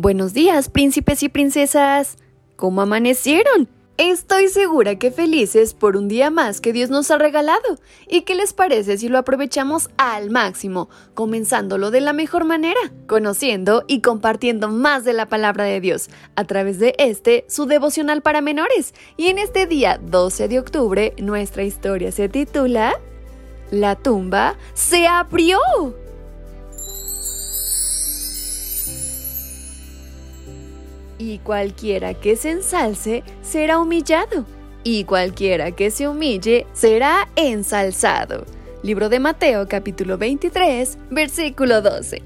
Buenos días, príncipes y princesas. ¿Cómo amanecieron? Estoy segura que felices por un día más que Dios nos ha regalado. ¿Y qué les parece si lo aprovechamos al máximo, comenzándolo de la mejor manera, conociendo y compartiendo más de la palabra de Dios a través de este, su devocional para menores? Y en este día 12 de octubre, nuestra historia se titula La tumba se abrió. Y cualquiera que se ensalce será humillado, y cualquiera que se humille será ensalzado. Libro de Mateo capítulo 23, versículo 12.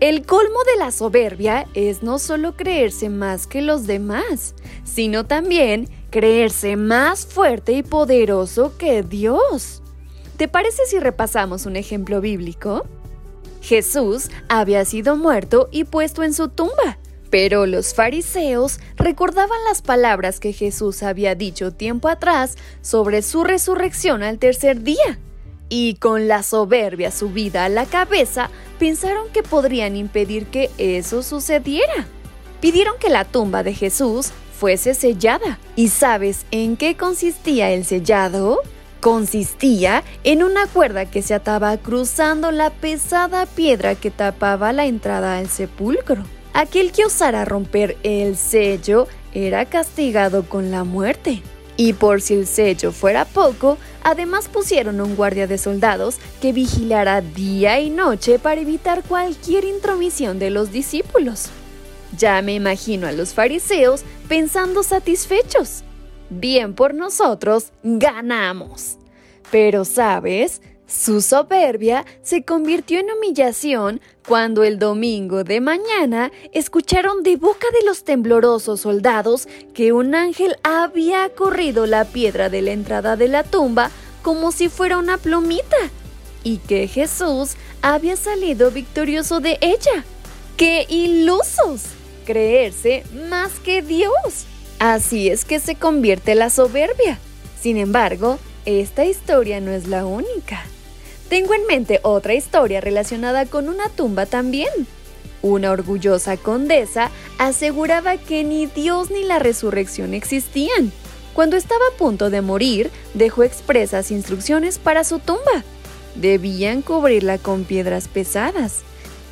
El colmo de la soberbia es no solo creerse más que los demás, sino también creerse más fuerte y poderoso que Dios. ¿Te parece si repasamos un ejemplo bíblico? Jesús había sido muerto y puesto en su tumba, pero los fariseos recordaban las palabras que Jesús había dicho tiempo atrás sobre su resurrección al tercer día, y con la soberbia subida a la cabeza, pensaron que podrían impedir que eso sucediera. Pidieron que la tumba de Jesús fuese sellada. ¿Y sabes en qué consistía el sellado? Consistía en una cuerda que se ataba cruzando la pesada piedra que tapaba la entrada al sepulcro. Aquel que osara romper el sello era castigado con la muerte. Y por si el sello fuera poco, además pusieron un guardia de soldados que vigilara día y noche para evitar cualquier intromisión de los discípulos. Ya me imagino a los fariseos pensando satisfechos. Bien por nosotros, ganamos. Pero, ¿sabes? Su soberbia se convirtió en humillación cuando el domingo de mañana escucharon de boca de los temblorosos soldados que un ángel había corrido la piedra de la entrada de la tumba como si fuera una plumita y que Jesús había salido victorioso de ella. ¡Qué ilusos! Creerse más que Dios. Así es que se convierte la soberbia. Sin embargo, esta historia no es la única. Tengo en mente otra historia relacionada con una tumba también. Una orgullosa condesa aseguraba que ni Dios ni la resurrección existían. Cuando estaba a punto de morir, dejó expresas instrucciones para su tumba. Debían cubrirla con piedras pesadas.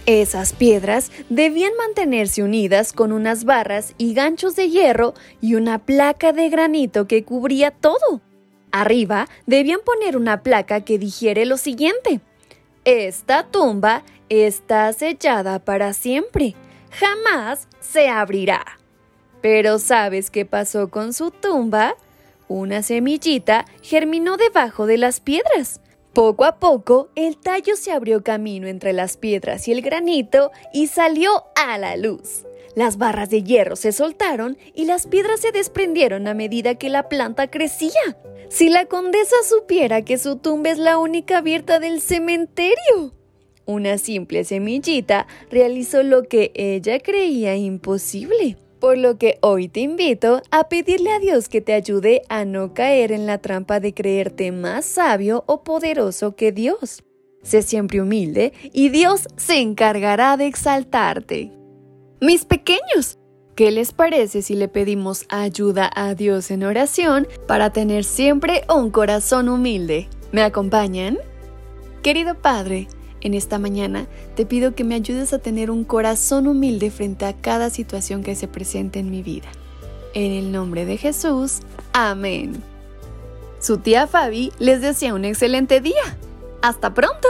Esas piedras debían mantenerse unidas con unas barras y ganchos de hierro y una placa de granito que cubría todo. Arriba debían poner una placa que dijere lo siguiente. Esta tumba está sellada para siempre. Jamás se abrirá. Pero ¿sabes qué pasó con su tumba? Una semillita germinó debajo de las piedras. Poco a poco, el tallo se abrió camino entre las piedras y el granito y salió a la luz. Las barras de hierro se soltaron y las piedras se desprendieron a medida que la planta crecía. Si la condesa supiera que su tumba es la única abierta del cementerio. Una simple semillita realizó lo que ella creía imposible. Por lo que hoy te invito a pedirle a Dios que te ayude a no caer en la trampa de creerte más sabio o poderoso que Dios. Sé siempre humilde y Dios se encargará de exaltarte. Mis pequeños, ¿Qué les parece si le pedimos ayuda a Dios en oración para tener siempre un corazón humilde? ¿Me acompañan? Querido Padre, en esta mañana te pido que me ayudes a tener un corazón humilde frente a cada situación que se presente en mi vida. En el nombre de Jesús, amén. Su tía Fabi les desea un excelente día. ¡Hasta pronto!